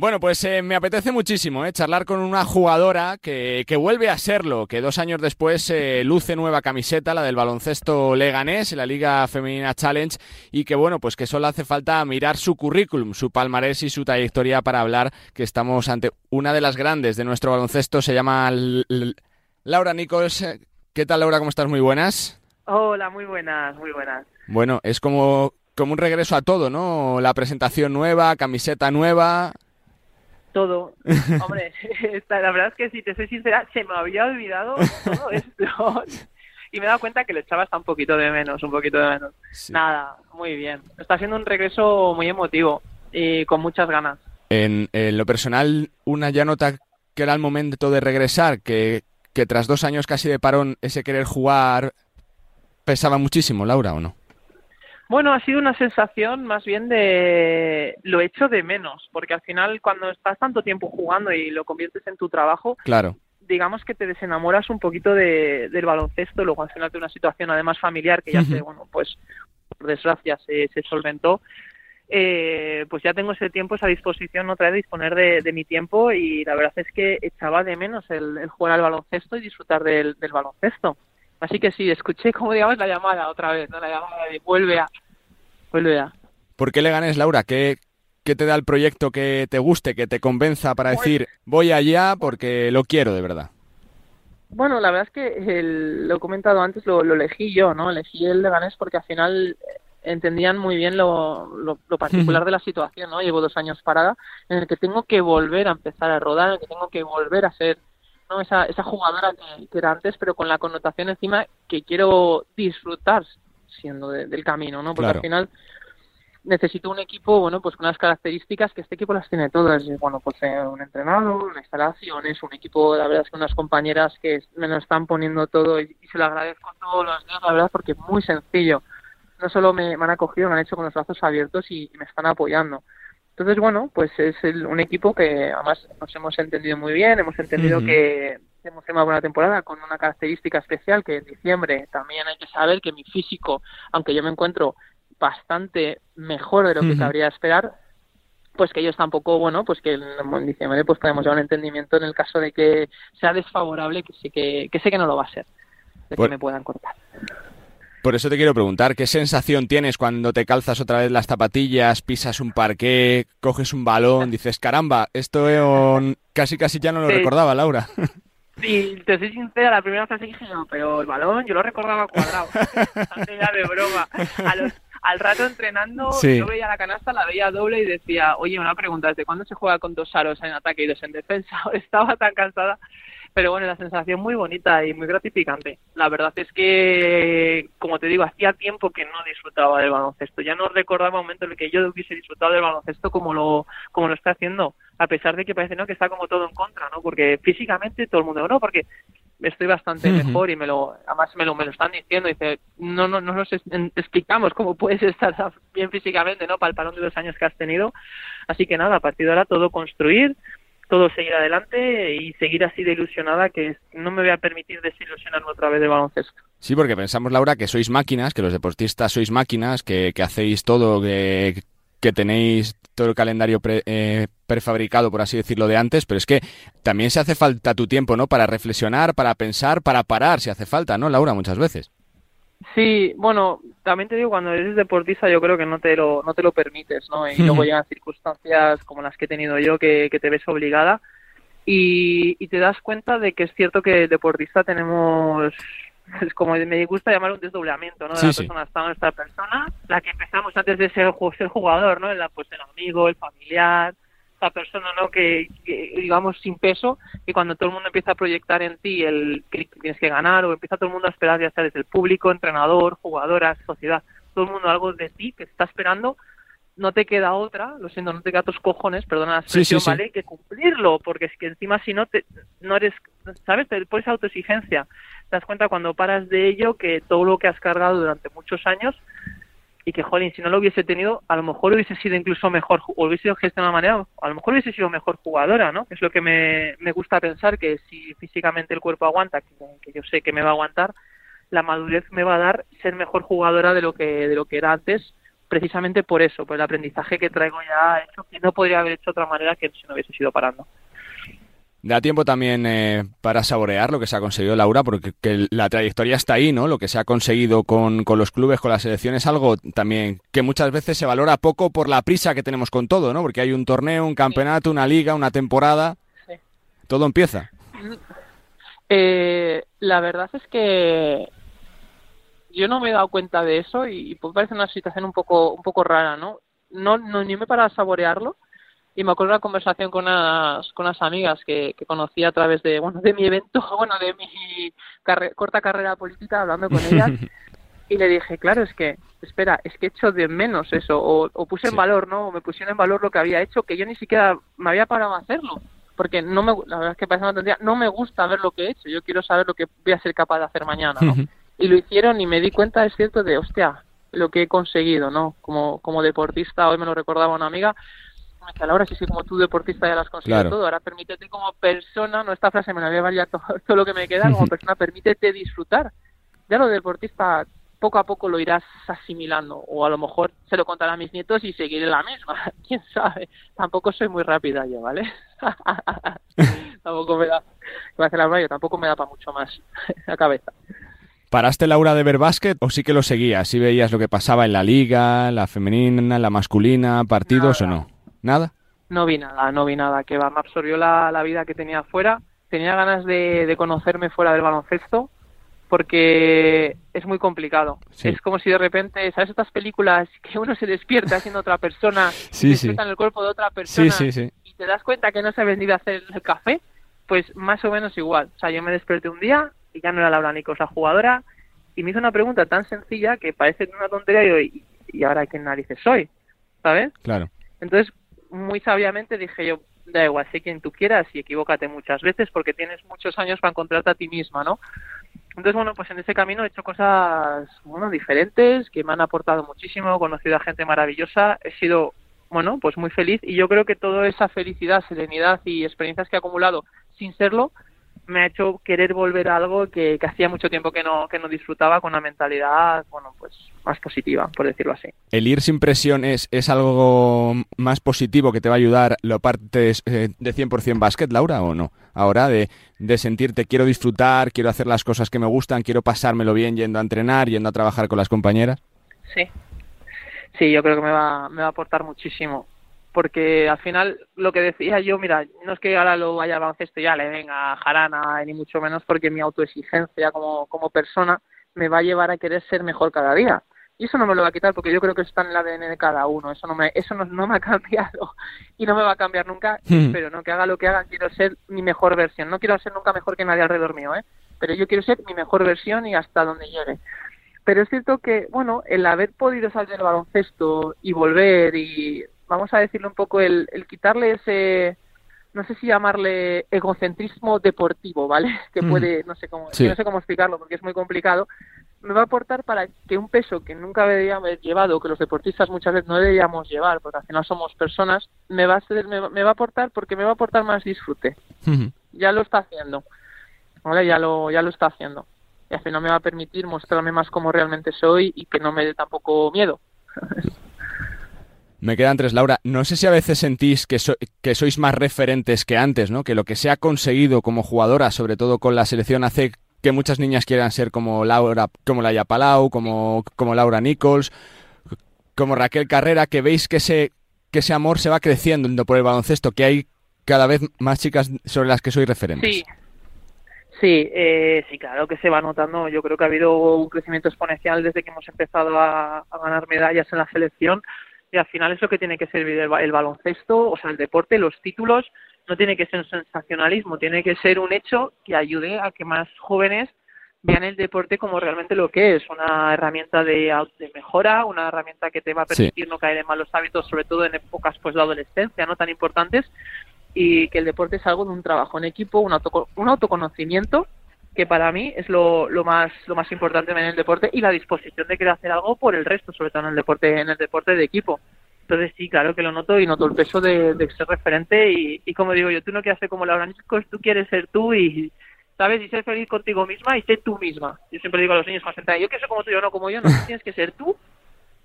Bueno, pues eh, me apetece muchísimo eh, charlar con una jugadora que, que, vuelve a serlo, que dos años después eh, luce nueva camiseta, la del baloncesto leganés, en la Liga Femenina Challenge, y que bueno, pues que solo hace falta mirar su currículum, su palmarés y su trayectoria para hablar que estamos ante una de las grandes de nuestro baloncesto, se llama L L Laura Nichols. ¿Qué tal Laura? ¿Cómo estás? Muy buenas. Hola, muy buenas, muy buenas. Bueno, es como, como un regreso a todo, ¿no? La presentación nueva, camiseta nueva, todo. Hombre, la verdad es que si te soy sincera, se me había olvidado todo esto. Y me he dado cuenta que le echaba hasta un poquito de menos, un poquito de menos. Sí. Nada, muy bien. Está siendo un regreso muy emotivo y con muchas ganas. En, en lo personal, una ya nota que era el momento de regresar, que, que tras dos años casi de parón, ese querer jugar pesaba muchísimo, Laura, ¿o no? Bueno, ha sido una sensación más bien de lo hecho de menos, porque al final cuando estás tanto tiempo jugando y lo conviertes en tu trabajo, claro. digamos que te desenamoras un poquito de, del baloncesto, luego al final de una situación además familiar que ya se, bueno, pues por desgracia se, se solventó, eh, pues ya tengo ese tiempo, esa disposición otra vez de disponer de, de mi tiempo y la verdad es que echaba de menos el, el jugar al baloncesto y disfrutar del, del baloncesto. Así que sí, escuché, como digamos, la llamada otra vez, ¿no? La llamada de vuelve a, vuelve a. ¿Por qué le ganes, Laura? ¿Qué, ¿Qué te da el proyecto que te guste, que te convenza para decir voy allá porque lo quiero de verdad? Bueno, la verdad es que el, lo he comentado antes, lo, lo elegí yo, ¿no? Elegí el Leganés porque al final entendían muy bien lo, lo, lo particular de la situación, ¿no? Llevo dos años parada en el que tengo que volver a empezar a rodar, en el que tengo que volver a ser ¿no? esa, esa jugadora que, que, era antes, pero con la connotación encima que quiero disfrutar siendo de, del camino, ¿no? Porque Claro. al final necesito un equipo, bueno, pues con unas características que este equipo las tiene todas. Bueno, pues eh, un entrenador, una instalaciones, un equipo, la verdad es que unas compañeras que me lo están poniendo todo y, y se lo agradezco todos los días, la verdad, porque es muy sencillo. No solo me, me han acogido, me han hecho con los brazos abiertos y, y me están apoyando. Entonces, bueno, pues es el, un equipo que además nos hemos entendido muy bien, hemos entendido que hemos tenido una buena temporada con una característica especial que en diciembre también hay que saber que mi físico, aunque yo me encuentro bastante mejor de lo que Ujú. cabría esperar, pues que ellos tampoco, bueno, pues que en, diciembre pues podemos llegar a un entendimiento en el caso de que sea desfavorable, que sé que, que sé que no lo va a ser, de Pues- que me puedan cortar. Por eso te quiero preguntar, ¿qué sensación tienes cuando te calzas otra vez las zapatillas, pisas un parqué, coges un balón, dices, caramba, esto eh, casi casi ya no lo Sí. recordaba, Laura? Y te soy sincera, la primera frase dije, no, pero el balón yo lo recordaba cuadrado. Antes ya de broma. A los, al rato entrenando, Sí. yo veía la canasta, la veía doble y decía, oye, una pregunta, ¿desde cuándo se juega con dos aros en ataque y dos en defensa? Estaba tan cansada. Pero bueno, la sensación muy bonita y muy gratificante. La verdad es que, como te digo, hacía tiempo que no disfrutaba del baloncesto. Ya no recordaba un momento en el que yo hubiese disfrutado del baloncesto como lo, como lo está haciendo, a pesar de que parece ¿no? que está como todo en contra, ¿no? Porque físicamente todo el mundo, no, porque estoy bastante mejor y me lo, además me lo, me lo están diciendo, dice, no, no, no nos explicamos cómo puedes estar bien físicamente, ¿no? Para el parón de los años que has tenido. Así que nada, a partir de ahora todo construir, todo seguir adelante y seguir así de ilusionada que no me voy a permitir desilusionarme otra vez de baloncesto. Sí, porque pensamos, Laura, que sois máquinas, que los deportistas sois máquinas, que, que hacéis todo, que, que tenéis todo el calendario pre- eh, prefabricado, por así decirlo, de antes, pero es que también se hace falta tu tiempo, ¿no? Para reflexionar, para pensar, para parar, si hace falta, ¿no, Laura? Muchas veces. Sí, bueno, también te digo, cuando eres deportista yo creo que no te lo, no te lo permites, ¿no? Y luego llegan circunstancias como las que he tenido yo que, que te ves obligada y, y te das cuenta de que es cierto que deportista tenemos, es como me gusta llamar un desdoblamiento, ¿no? De Sí, la sí. persona, está nuestra persona, la que empezamos antes de ser, ser jugador, ¿no? La, pues el amigo, el familiar, la persona, ¿no? Que, que, digamos sin peso y cuando todo el mundo empieza a proyectar en ti el que tienes que ganar o empieza todo el mundo a esperar ya sea desde el público, entrenador, jugadoras, sociedad, todo el mundo algo de ti que está esperando, no te queda otra, lo siento, no te queda tus cojones, perdona la Sí, sí, expresión, sí. ¿vale? Que cumplirlo, porque es que encima si no te, no eres, ¿sabes? Te pones autoexigencia. Te das cuenta cuando paras de ello que todo lo que has cargado durante muchos años y que, jolín, si no lo hubiese tenido, a lo mejor hubiese sido incluso mejor, o hubiese sido gestionado de manera, a lo mejor hubiese sido mejor jugadora, ¿no? Es lo que me, me gusta pensar, que si físicamente el cuerpo aguanta, que, que yo sé que me va a aguantar, la madurez me va a dar ser mejor jugadora de lo que, de lo que era antes, precisamente por eso, por el aprendizaje que traigo ya hecho, que no podría haber hecho de otra manera que si no hubiese sido parando. Da tiempo también eh, para saborear lo que se ha conseguido Laura, porque la trayectoria está ahí, ¿no? Lo que se ha conseguido con, con los clubes, con la selección, es algo también que muchas veces se valora poco por la prisa que tenemos con todo, ¿no? Porque hay un torneo, un campeonato, una liga, una temporada. Todo empieza. Eh, la verdad es que yo no me he dado cuenta de eso y, pues parece una situación un poco un poco rara, ¿no? No, no ni me he parado a saborearlo y me acuerdo una conversación con unas, con unas amigas que, que conocí a través de, bueno, de mi evento, bueno, de mi corta carrera política, hablando con ellas, y le dije, claro, es que, espera, es que he hecho de menos eso, o, o puse en valor, ¿no? O me pusieron en valor lo que había hecho, que yo ni siquiera me había parado a hacerlo, porque no me, la verdad es que parece una tontería, no me gusta ver lo que he hecho, yo quiero saber lo que voy a ser capaz de hacer mañana, ¿no? y lo hicieron y me di cuenta, es cierto, de, hostia, lo que he conseguido, ¿no? Como, como deportista, hoy me lo recordaba una amiga, Laura, si sí, como tú deportista ya lo has conseguido todo, ahora permítete como persona, no esta frase me la voy a llevar ya todo, todo lo que me queda, como persona, permítete disfrutar. Ya lo deportista poco a poco lo irás asimilando o a lo mejor se lo contaré a mis nietos y seguiré la misma, quién sabe. Tampoco soy muy rápida yo, ¿vale? tampoco me da, hace la tampoco me da para mucho más la cabeza. ¿Paraste Laura de ver básquet o sí que lo seguías? ¿Sí veías lo que pasaba en la liga, la femenina, la masculina, partidos o no? ¿Nada? No vi nada, no vi nada, que va, me absorbió la, la vida que tenía afuera. Tenía ganas de, de, conocerme fuera del baloncesto porque es muy complicado. Es como si de repente, ¿sabes estas películas que uno se despierta siendo otra persona, sí, y despierta en el cuerpo de otra persona y te das cuenta que no sabes ni de hacer el café? Pues más o menos igual. O sea, yo me desperté un día y ya no era Laura Nicos la jugadora, y me hizo una pregunta tan sencilla que parece una tontería y, y ahora qué narices soy, ¿sabes? Claro. Entonces, muy sabiamente dije yo, da igual, sé quien tú quieras y equivócate muchas veces porque tienes muchos años para encontrarte a ti misma, ¿no? Entonces, bueno, pues en ese camino he hecho cosas, bueno, diferentes, que me han aportado muchísimo, he conocido a gente maravillosa, he sido, bueno, pues muy feliz y yo creo que toda esa felicidad, serenidad y experiencias que he acumulado sin serlo, me ha hecho querer volver a algo que, hacía mucho tiempo que no, que no disfrutaba con una mentalidad, bueno, pues más positiva, por decirlo así. ¿El ir sin presión es, es algo más positivo que te va a ayudar lo partes eh, de 100% básquet, Laura, o no? Ahora de, de sentirte quiero disfrutar, quiero hacer las cosas que me gustan, quiero pasármelo bien yendo a entrenar, yendo a trabajar con las compañeras. Sí, sí, yo creo que me va, me va a aportar muchísimo porque al final lo que decía yo, mira, no es que ahora lo vaya al baloncesto ya le venga jarana ni mucho menos porque mi autoexigencia como, como persona me va a llevar a querer ser mejor cada día. Y eso no me lo va a quitar porque yo creo que está en el ADN de cada uno. Eso no me, eso no, no me ha cambiado y no me va a cambiar nunca. Pero no que haga lo que haga, quiero ser mi mejor versión. No quiero ser nunca mejor que nadie alrededor mío, ¿eh? Pero yo quiero ser mi mejor versión y hasta donde llegue. Pero es cierto que, bueno, el haber podido salir del baloncesto y volver y vamos a decirlo un poco, el, el quitarle ese, no sé si llamarle egocentrismo deportivo, ¿vale? Que puede, no sé cómo, no sé cómo explicarlo porque es muy complicado, me va a aportar para que un peso que nunca debería haber llevado, que los deportistas muchas veces no deberíamos llevar, porque al final somos personas, me va a, me, va a aportar porque me va a aportar más disfrute. Ya lo está haciendo, ¿vale? Ya lo, ya lo está haciendo. Y al final me va a permitir mostrarme más como realmente soy y que no me dé tampoco miedo. Me quedan tres, Laura. No sé si a veces sentís que, que sois más referentes que antes, ¿no? Que lo que se ha conseguido como jugadora, sobre todo con la selección, hace que muchas niñas quieran ser como Laura, como Laia Palau, como, como Laura Nichols, como Raquel Carrera, que veis que ese, que ese amor se va creciendo por el baloncesto, que hay cada vez más chicas sobre las que sois referentes. Sí, sí, eh, sí, claro que se va notando. Yo creo que ha habido un crecimiento exponencial desde que hemos empezado a ganar medallas en la selección y al final eso que tiene que servir el, baloncesto, o sea, el deporte, los títulos, no tiene que ser un sensacionalismo, tiene que ser un hecho que ayude a que más jóvenes vean el deporte como realmente lo que es, una herramienta de, mejora, una herramienta que te va a permitir no caer en malos hábitos, sobre todo en épocas pues de adolescencia, no tan importantes, y que el deporte es algo de un trabajo en equipo, un, un autoconocimiento que para mí es lo, más lo más importante en el deporte y la disposición de querer hacer algo por el resto, sobre todo en el deporte en el deporte de equipo. Entonces sí, claro que lo noto y noto el peso de, ser referente y, como digo yo, tú no quieres ser como Laura Niscos, tú quieres ser tú y, ¿sabes? Y ser feliz contigo misma y ser tú misma. Yo siempre digo a los niños más yo quiero ser como tú, yo no como yo, no, tienes que ser tú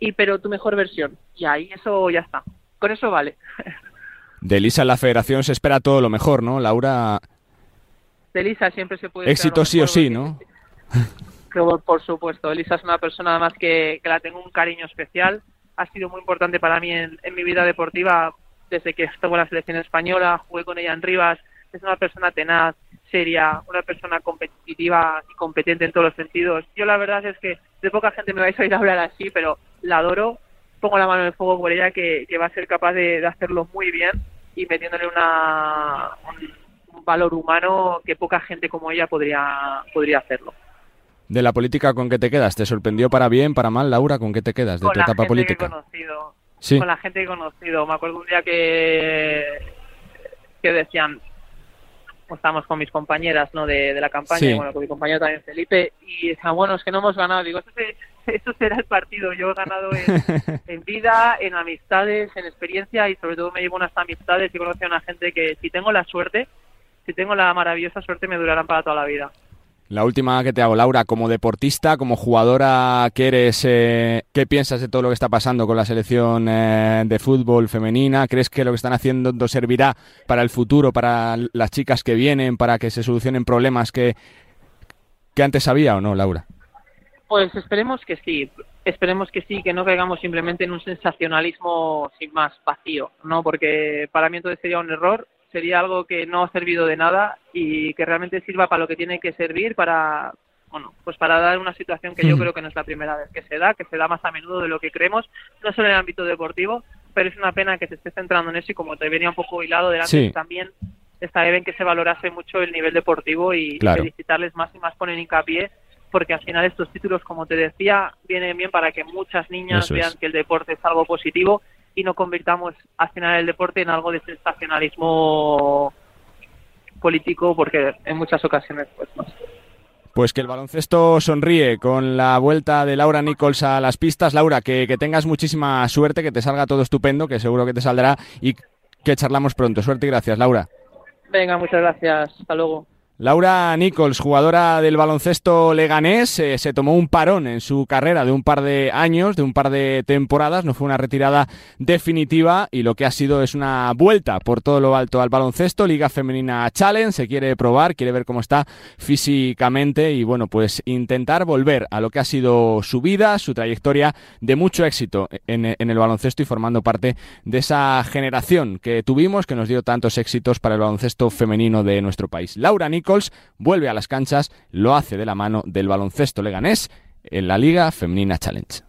y pero tu mejor versión. Y ahí eso ya está. Con eso vale. De Elisa la federación se espera todo lo mejor, ¿no? Laura. De Elisa siempre se puede. Éxito sí o sí, ¿no? por supuesto. Elisa es una persona además que, que, la tengo un cariño especial. Ha sido muy importante para mí en, en mi vida deportiva desde que estuve en la selección española, jugué con ella en Rivas. Es una persona tenaz, seria, una persona competitiva y competente en todos los sentidos. Yo la verdad es que de poca gente me vais a oír hablar así, pero la adoro. Pongo la mano en el fuego por ella que, que va a ser capaz de, de, hacerlo muy bien y metiéndole una, un, un, valor humano que poca gente como ella podría, podría hacerlo. De la política con qué te quedas, ¿te sorprendió para bien, para mal, Laura? ¿Con qué te quedas de con tu etapa gente política? Que he conocido, sí. Con la gente que he conocido. Me acuerdo un día que, que decían, estamos con mis compañeras ¿no? de, de la campaña, sí. bueno, con mi compañero también Felipe, y decían, bueno, es que no hemos ganado. Digo, eso, se, eso será el partido. Yo he ganado en, en, vida, en amistades, en experiencia y sobre todo me llevo unas amistades y conozco a una gente que si tengo la suerte, si tengo la maravillosa suerte, me durarán para toda la vida. La última que te hago, Laura, como deportista, como jugadora que eres, eh, ¿qué piensas de todo lo que está pasando con la selección eh, de fútbol femenina? ¿Crees que lo que están haciendo servirá para el futuro, para las chicas que vienen, para que se solucionen problemas que, que antes había o no, Laura? Pues esperemos que sí, esperemos que sí, que no caigamos simplemente en un sensacionalismo sin más vacío, ¿no? Porque para mí entonces sería un error sería algo que no ha servido de nada y que realmente sirva para lo que tiene que servir para bueno pues para dar una situación que yo creo que no es la primera vez que se da que se da más a menudo de lo que creemos no solo en el ámbito deportivo pero es una pena que se esté centrando en eso y como te venía un poco hilado delante sí. también estaría bien que se valorase mucho el nivel deportivo y claro. felicitarles más y más ponen hincapié porque al final estos títulos como te decía vienen bien para que muchas niñas Eso vean es. que el deporte es algo positivo y no convirtamos al final el deporte en algo de sensacionalismo político porque en muchas ocasiones pues no. Pues que el baloncesto sonríe con la vuelta de Laura Nichols a las pistas. Laura, que, que, tengas muchísima suerte, que te salga todo estupendo, que seguro que te saldrá y que charlamos pronto. Suerte y gracias, Laura. Venga, muchas gracias. Hasta luego. Laura Nichols, jugadora del baloncesto leganés, eh, se tomó un parón en su carrera de un par de años, de un par de temporadas, no fue una retirada definitiva y lo que ha sido es una vuelta por todo lo alto al baloncesto, Liga Femenina Challenge, se quiere probar, quiere ver cómo está físicamente y bueno, pues intentar volver a lo que ha sido su vida, su trayectoria de mucho éxito en, en el baloncesto y formando parte de esa generación que tuvimos que nos dio tantos éxitos para el baloncesto femenino de nuestro país. Laura Vuelve a las canchas, lo hace de la mano del baloncesto leganés en la Liga Femenina Challenge.